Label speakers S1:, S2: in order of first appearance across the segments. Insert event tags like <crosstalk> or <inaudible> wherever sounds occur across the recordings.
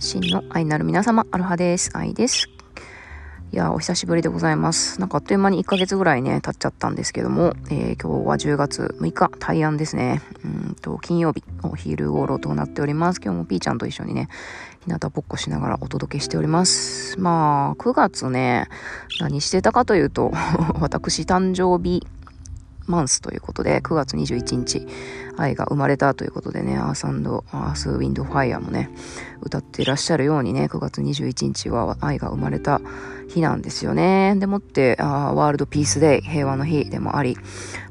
S1: 真の愛なる皆様、アロハです。愛です。いや、お久しぶりでございます。なんかあっという間に1ヶ月ぐらいね、経っちゃったんですけども、えー、今日は10月6日、大安ですね。うんと、金曜日、お昼頃となっております。今日もピーちゃんと一緒にね、日向ぼっこしながらお届けしております。まあ、9月ね、何してたかというと、<laughs> 私誕生日マンスということで、9月21日、愛が生まれたということでね、アーサンド、アースウィンドファイアもね、歌っていらっしゃるようにね、9月21日は愛が生まれた日なんですよね。でもってあ、ワールドピースデイ、平和の日でもあり、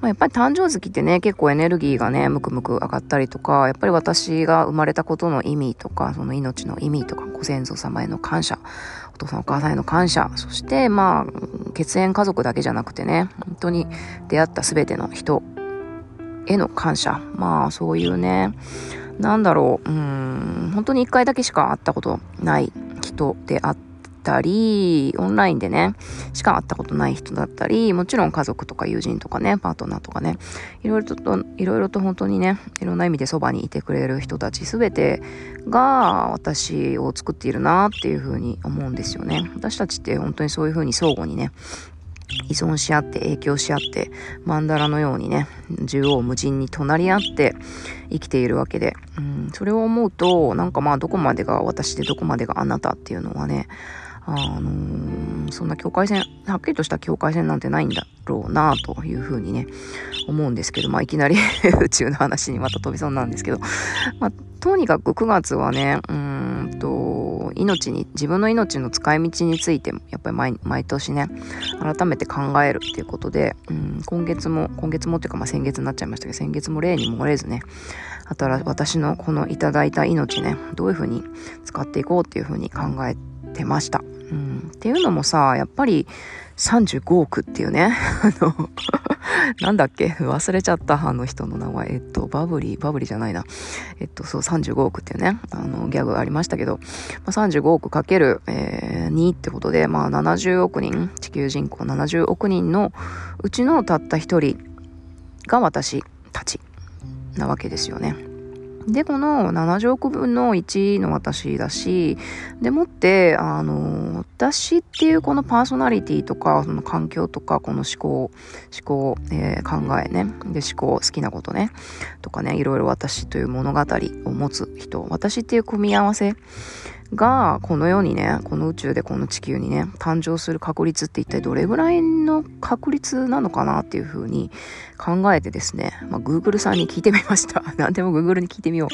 S1: まあ、やっぱり誕生月ってね、結構エネルギーがね、ムクムク上がったりとか、やっぱり私が生まれたことの意味とか、その命の意味とか、ご先祖様への感謝、お父さんお母さんへの感謝、そしてまあ、血縁家族だけじゃなくてね、本当に出会った全ての人への感謝。まあ、そういうね、なんだろう、うん、本当に一回だけしか会ったことない人であったり、オンラインでね、しか会ったことない人だったり、もちろん家族とか友人とかね、パートナーとかね、いろいろと、いろいろと本当にね、いろんな意味でそばにいてくれる人たちすべてが私を作っているなっていうふうに思うんですよね。私たちって本当にそういうふうに相互にね、依存し合って影響し合ってマンダラのようにね縦横無尽に隣り合って生きているわけで、うん、それを思うとなんかまあどこまでが私でどこまでがあなたっていうのはねあのー、そんな境界線はっきりとした境界線なんてないんだろうなというふうにね思うんですけどまあいきなり <laughs> 宇宙の話にまた飛びそうなんですけど、まあ、とにかく9月はねうんと命に自分の命の使い道についてもやっぱり毎毎年ね改めて考えるっていうことで、うん、今月も今月もっていうか、まあ、先月になっちゃいましたけど先月も例に漏れずねあとは私のこのいただいた命ねどういうふうに使っていこうっていうふうに考えてました。うん、っていうのもさやっぱり35億っていうね。<laughs> あのなんだっけ？忘れちゃった、あの人の名前。えっと、バブリー、バブリーじゃないな。えっと、そう、35億っていうね、あの、ギャグありましたけど、まあ、35億かける、えー、2ってことで、まあ、70億人、地球人口70億人のうちのたった一人が私たちなわけですよね。で、この70億分の1の私だし、でもって、あの、私っていうこのパーソナリティとか、その環境とか、この思考、思考、えー、考えね、で、思考、好きなことね、とかね、いろいろ私という物語を持つ人、私っていう組み合わせが、この世にね、この宇宙でこの地球にね、誕生する確率って一体どれぐらいの確率なのかなっていうふうに考えてですね、まあ、Google さんに聞いてみました。<laughs> 何でも Google に聞いてみよ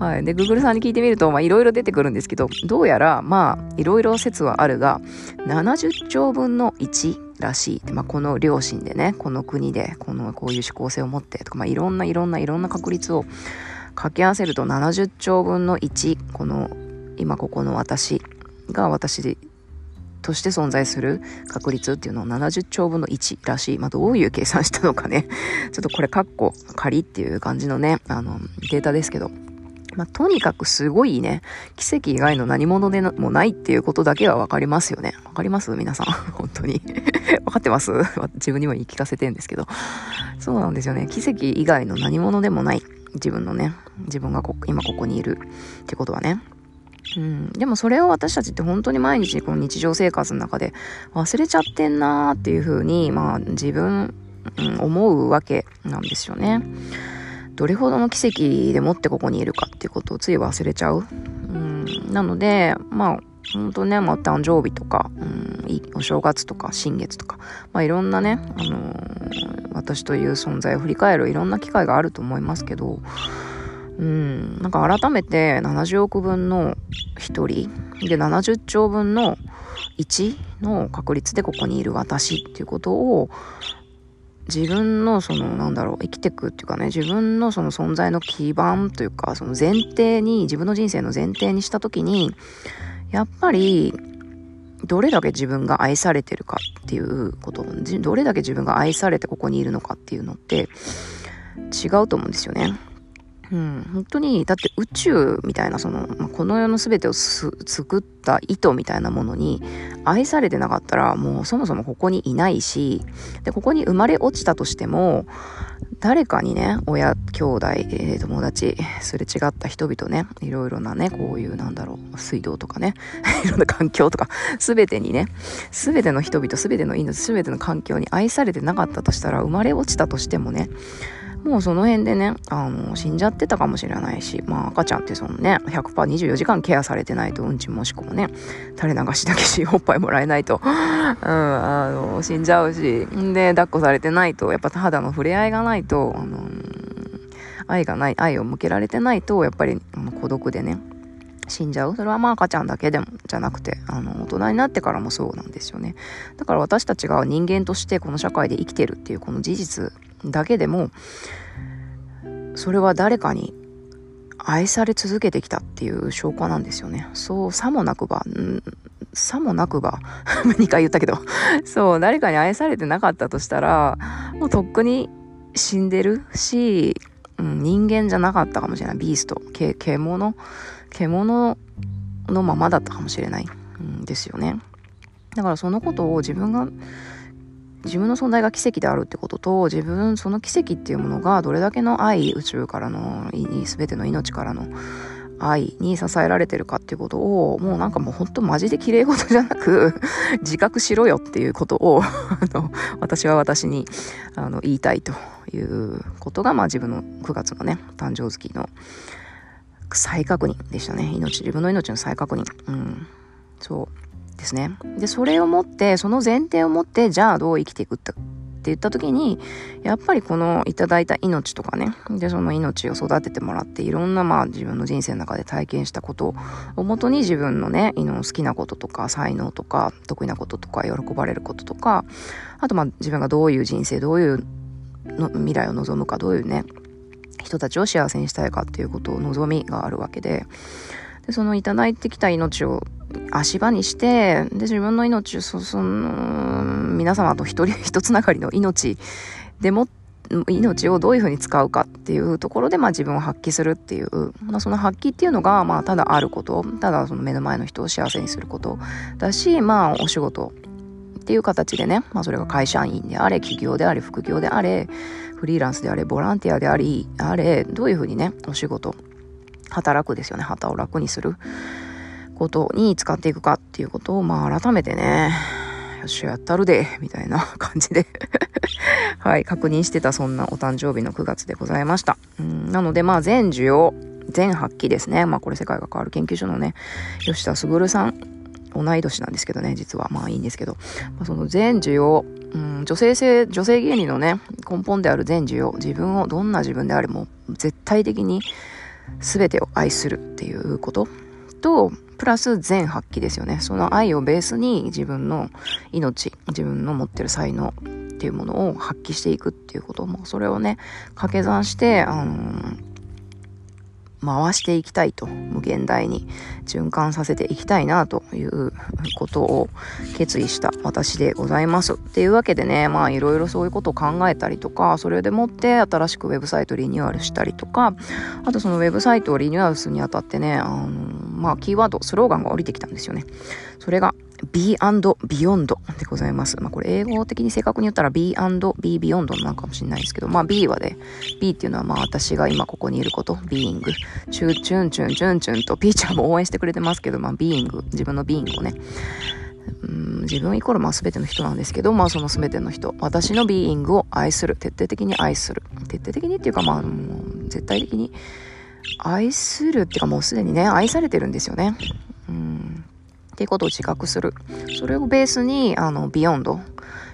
S1: う。はい。で、Google さんに聞いてみると、いろいろ出てくるんですけど、どうやら、まあ、いろいろ説はあるが、70兆分の1らしい。まあ、この両親でね、この国で、この、こういう思考性を持ってとか、まあ、いろんないろんないろんな確率を掛け合わせると70兆分の1、この今ここの私が私として存在する確率っていうのを70兆分の1らしい。まあ、どういう計算したのかね。<laughs> ちょっとこれ、カッコ仮っていう感じのね、あの、データですけど。まあ、とにかくすごいね、奇跡以外の何者でもないっていうことだけはわかりますよね。わかります？皆さん。<laughs> 本当に。<laughs> わかってます？自分にも言い聞かせてんですけど。そうなんですよね。奇跡以外の何者でもない。自分のね、自分がこ今ここにいるってことはね。うん、でもそれを私たちって本当に毎日この日常生活の中で忘れちゃってんなーっていう風に、まあ自分、うん、思うわけなんですよね。どれほどの奇跡でもってここにいるかっていうことをつい忘れちゃう。うん、なので、まあ本当ね、まあ誕生日とか、うん、お正月とか新月とか、まあいろんなね、あのー、私という存在を振り返るいろんな機会があると思いますけど、うん、なんか改めて70億分の1人で70兆分の1の確率でここにいる私っていうことを自分のそのなんだろう生きてくっていうかね自分のその存在の基盤というかその前提に自分の人生の前提にした時にやっぱりどれだけ自分が愛されてるかっていうことどれだけ自分が愛されてここにいるのかっていうのって違うと思うんですよね。うん、本当に、だって宇宙みたいな、その、まあ、この世の全てを作った意図みたいなものに愛されてなかったら、もうそもそもここにいないし、で、ここに生まれ落ちたとしても、誰かにね、親、兄弟、えー、友達、すれ違った人々ね、いろいろなね、こういうなんだろう、水道とかね、<laughs> いろんな環境とか、すべてにね、すべての人々、すべての命、すべての環境に愛されてなかったとしたら、生まれ落ちたとしてもね、もうその辺でね、あの、死んじゃってたかもしれないし、まあ赤ちゃんってそのね、100%24 時間ケアされてないと、うんちもしくもね、垂れ流しだけし、おっぱいもらえないと、<laughs> うん、あの、死んじゃうし、で、抱っこされてないと、やっぱ肌の触れ合いがないと、あの、愛がない、愛を向けられてないと、やっぱり、あの孤独でね、死んじゃう。それはまあ赤ちゃんだけでもじゃなくてあの大人になってからもそうなんですよね。だから私たちが人間としてこの社会で生きてるっていうこの事実だけでもそれは誰かに愛され続けてきたっていう証拠なんですよね。そう、さもなくば、んさもなくば、<laughs> 2回言ったけど、そう、誰かに愛されてなかったとしたら、もうとっくに死んでるし、うん、人間じゃなかったかもしれない。ビースト、け獣、獣のままだったかもしれない、うんですよね。だからそのことを自分が自分の存在が奇跡であるってことと自分その奇跡っていうものがどれだけの愛宇宙からの全ての命からの愛に支えられてるかっていうことをもうなんかもうほんとマジで綺麗事じゃなく自覚しろよっていうことをあの私は私にあの言いたいということがまあ自分の9月のね誕生月の再確認でしたね。命自分の命の再確認。うん。そう。ですね。で、それをもって、その前提を持って、じゃあどう生きていくって言った時に、やっぱりこのいただいた命とかね、で、その命を育ててもらって、いろんなまあ自分の人生の中で体験したことをもとに自分のね、好きなこととか、才能とか、得意なこととか、喜ばれることとか、あとまあ自分がどういう人生、どういうの未来を望むか、どういうね、人たちを幸せにしたいかっていうことを望みがあるわけで、で、そのいただいてきた命を足場にして、で、自分の命、そその、皆様と一人 <laughs> 一つながりの命でも、命をどういうふうに使うかっていうところで、まあ自分を発揮するっていう、まあ、その発揮っていうのが、まあただあること、ただその目の前の人を幸せにすることだし、まあお仕事っていう形でね、まあそれが会社員であれ、企業であれ、副業であれ、フリーランスであれ、ボランティアであり、あれ、どういうふうにね、お仕事、働くですよね、旗を楽にする。ことに使っていくかっていうことを、まあ改めてね、よっしゃ、やったるで、みたいな感じで <laughs> はい、確認してたそんなお誕生日の9月でございました。うんなので、まあ全需要、全発揮ですね。まあこれ世界が変わる研究所のね、吉田卓さん、同い年なんですけどね、実は。まあいいんですけど、まあ、その全需要、うん、女性性、女性芸人のね、根本である全需要、自分をどんな自分であれも絶対的に全てを愛するっていうことと、プラス全発揮ですよね。その愛をベースに自分の命、自分の持ってる才能っていうものを発揮していくっていうことも、それをね、掛け算して、あのー回していきたいと、無限大に循環させていきたいなということを決意した私でございます。っていうわけでね、まあいろいろそういうことを考えたりとか、それでもって新しくウェブサイトリニューアルしたりとか、あとそのウェブサイトをリニューアルするにあたってね、あの、まあキーワード、スローガンが降りてきたんですよね。それが、B& Beyond でございます。まあこれ英語的に正確に言ったら B& B Beyond なのかもしれないですけど、まあ B はね、B っていうのはまあ私が今ここにいること、Being。チュンチュンチュンチュンチュンとピーちゃんも応援してくれてますけど、まあ Being、自分の Being をね、うん自分イコールまあ全ての人なんですけど、まあその全ての人、私のビーイングを愛する、徹底的に愛する。徹底的にっていうかまあ、絶対的に愛するっていうかもうすでにね、愛されてるんですよね。うんっていうことを自覚する。それをベースに、あの、 beyond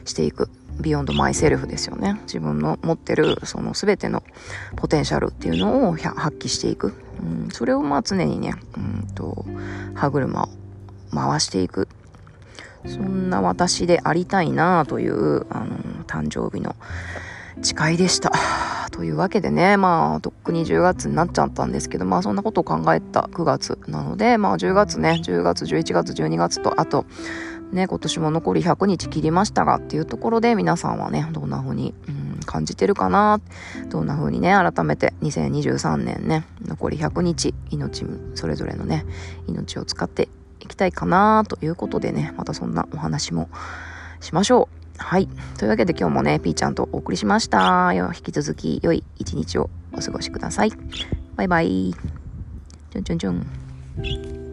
S1: していく。 beyond myself ですよね。自分の持ってる、その全てのポテンシャルっていうのを発揮していく。うん、それをまあ常にね、うんと、歯車を回していく。そんな私でありたいなという、あの、誕生日の誓いでした。というわけでね、まあ、とっくに10月になっちゃったんですけど、まあ、そんなことを考えた9月なので、まあ、10月ね、10月、11月、12月と、あと、ね、今年も残り100日切りましたがっていうところで皆さんはね、どんな風に、うん、感じてるかなどんな風にね、改めて2023年ね、残り100日、命、それぞれのね、命を使っていきたいかなということでね、またそんなお話もしましょう。はい。というわけで今日もね、ピーちゃんとお送りしました。引き続き良い一日をお過ごしください。バイバイ。ちょんちょんちょん。